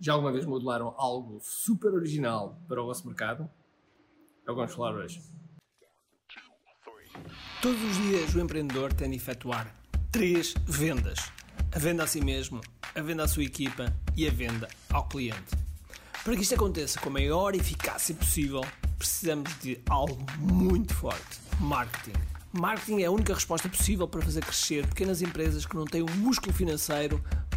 Já alguma vez modelaram algo super original para o vosso mercado? É o que vamos falar hoje. Todos os dias o empreendedor tem de efetuar três vendas: a venda a si mesmo, a venda à sua equipa e a venda ao cliente. Para que isto aconteça com a maior eficácia possível, precisamos de algo muito forte: marketing. Marketing é a única resposta possível para fazer crescer pequenas empresas que não têm o músculo financeiro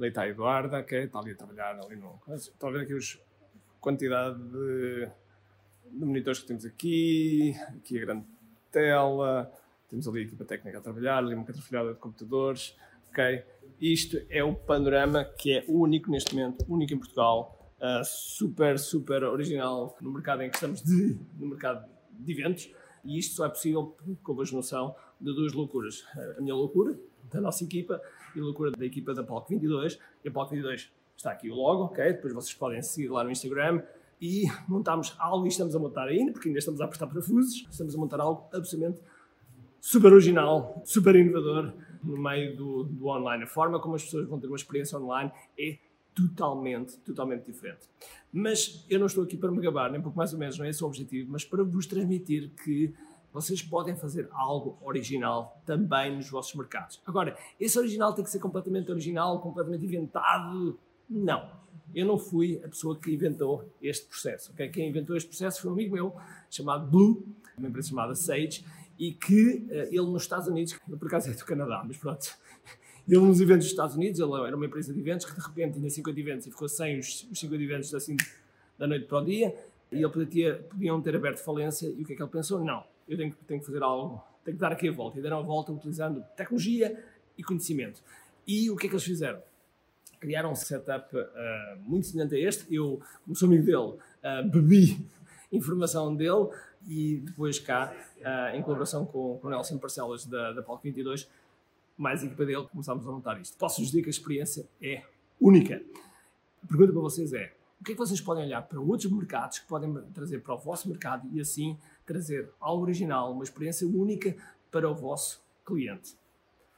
Está a Eduarda, ok, está ali a trabalhar ali no... Estão a ver aqui os, quantidade de, de monitores que temos aqui, aqui a grande tela, temos ali a equipa técnica a trabalhar, ali uma catrafilhada de computadores, ok? Isto é o panorama que é único neste momento, único em Portugal, uh, super, super original no mercado em que estamos de, no mercado de eventos e isto só é possível com a noção de duas loucuras. A minha loucura, da nossa equipa, e loucura da equipa da Palco 22. E a Palco 22 está aqui o logo, ok? Depois vocês podem seguir lá no Instagram. E montámos algo e estamos a montar ainda, porque ainda estamos a apertar parafusos, estamos a montar algo absolutamente super original, super inovador no meio do, do online. A forma como as pessoas vão ter uma experiência online é totalmente, totalmente diferente. Mas eu não estou aqui para me gabar, nem pouco mais ou menos, não é esse o objetivo, mas para vos transmitir que vocês podem fazer algo original também nos vossos mercados. Agora, esse original tem que ser completamente original, completamente inventado? Não. Eu não fui a pessoa que inventou este processo. Okay? Quem inventou este processo foi um amigo meu chamado Blue, uma empresa chamada Sage, e que uh, ele nos Estados Unidos, ele por acaso é do Canadá, mas pronto, ele nos eventos dos Estados Unidos, ele era uma empresa de eventos que de repente tinha 50 eventos e ficou sem os, os 50 eventos assim da noite para o dia, e ele podia, podiam ter aberto falência, e o que é que ele pensou? Não, eu tenho, tenho que fazer algo, tenho que dar aqui a volta, e deram a volta utilizando tecnologia e conhecimento. E o que é que eles fizeram? Criaram um setup uh, muito semelhante a este, eu, como sou amigo dele, uh, bebi informação dele e depois cá, uh, em colaboração com, o Nelson Parcelas da, da Palco 22, mais a equipa dele, começámos a montar isto. Posso vos dizer que a experiência é única. A pergunta para vocês é, que é que vocês podem olhar para outros mercados que podem trazer para o vosso mercado e assim trazer algo original, uma experiência única para o vosso cliente?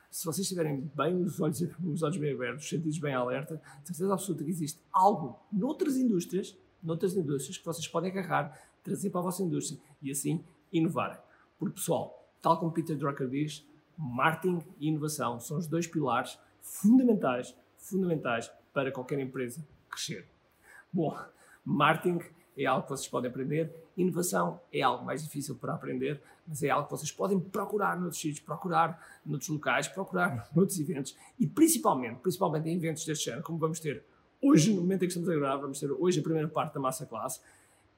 Se vocês tiverem bem os olhos, os olhos bem abertos, os sentidos bem alerta, certeza absoluta que existe algo noutras indústrias, noutras indústrias que vocês podem agarrar, trazer para a vossa indústria e assim inovarem. Porque, pessoal, tal como Peter Drucker diz, marketing e inovação são os dois pilares fundamentais, fundamentais para qualquer empresa crescer. Bom, marketing é algo que vocês podem aprender, inovação é algo mais difícil para aprender, mas é algo que vocês podem procurar noutros sítios, procurar noutros locais, procurar noutros eventos e principalmente, principalmente em eventos deste género, como vamos ter hoje, no momento em que estamos a gravar, vamos ter hoje a primeira parte da Massa Classe,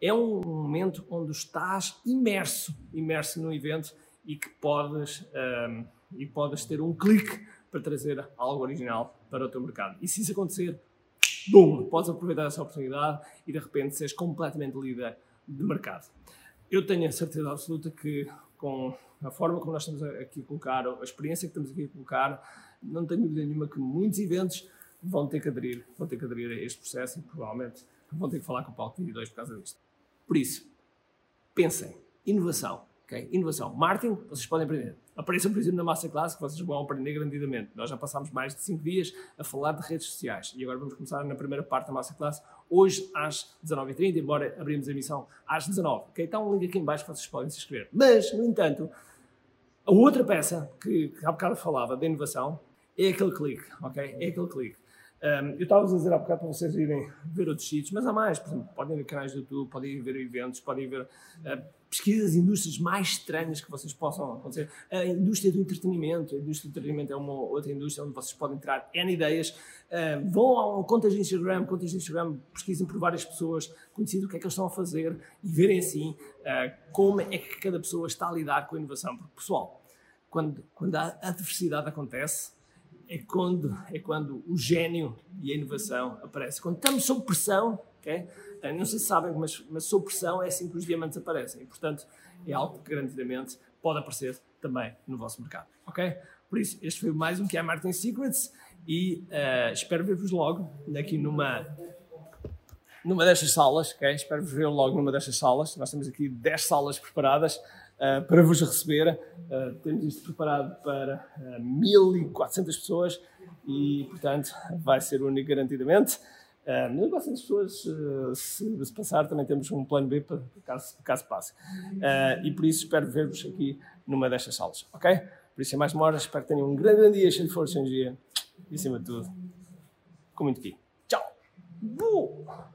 é um momento onde estás imerso, imerso no evento e que podes, um, e podes ter um clique para trazer algo original para o teu mercado. E se isso acontecer, bum, podes aproveitar essa oportunidade e de repente seres completamente líder de mercado. Eu tenho a certeza absoluta que com a forma como nós estamos aqui a colocar, a experiência que estamos aqui a colocar, não tenho dúvida nenhuma que muitos eventos vão ter que aderir, vão ter que aderir a este processo e provavelmente vão ter que falar com o Palco 22 por causa disto. Por isso, pensem, inovação, Okay? Inovação. Marketing, vocês podem aprender. Apareçam, por exemplo, na Masterclass, que vocês vão aprender grandidamente. Nós já passámos mais de 5 dias a falar de redes sociais e agora vamos começar na primeira parte da Masterclass, hoje às 19h30, embora abrimos a emissão às 19 h Está um link aqui em baixo que vocês podem se inscrever. Mas, no entanto, a outra peça que, que há bocado falava da inovação é aquele clique, ok? É aquele clique. Um, eu estava a dizer há bocado para vocês irem ver outros sítios, mas há mais. Por exemplo, podem ver canais do YouTube, podem ver eventos, podem ver uh, pesquisas indústrias mais estranhas que vocês possam acontecer. A indústria do entretenimento, a indústria do entretenimento é uma outra indústria onde vocês podem tirar N ideias. Uh, vão a contas de Instagram, contas de Instagram, pesquisem por várias pessoas, conhecendo o que é que eles estão a fazer e verem assim uh, como é que cada pessoa está a lidar com a inovação. Porque, pessoal, quando, quando a adversidade acontece, é quando, é quando o gênio e a inovação aparecem. Quando estamos sob pressão, ok? Uh, não sei se sabem, mas, mas sob pressão é assim que os diamantes aparecem. E, portanto, é algo que garantidamente pode aparecer também no vosso mercado, ok? Por isso, este foi mais um que é Martin Secrets e uh, espero ver-vos logo aqui numa numa destas salas, ok? Espero ver logo numa destas salas. Nós temos aqui 10 salas preparadas uh, para vos receber. Uh, temos isto preparado para uh, 1.400 pessoas e, portanto, vai ser único garantidamente. Uh, 1.400 pessoas, uh, se, se, passar, também temos um plano B para caso, caso passe. Uh, e por isso espero ver-vos aqui numa destas salas, ok? Por isso, é mais hora. Espero que tenham um grande, dia, cheio de força energia. E, acima de tudo, com muito aqui. Tchau! Boa!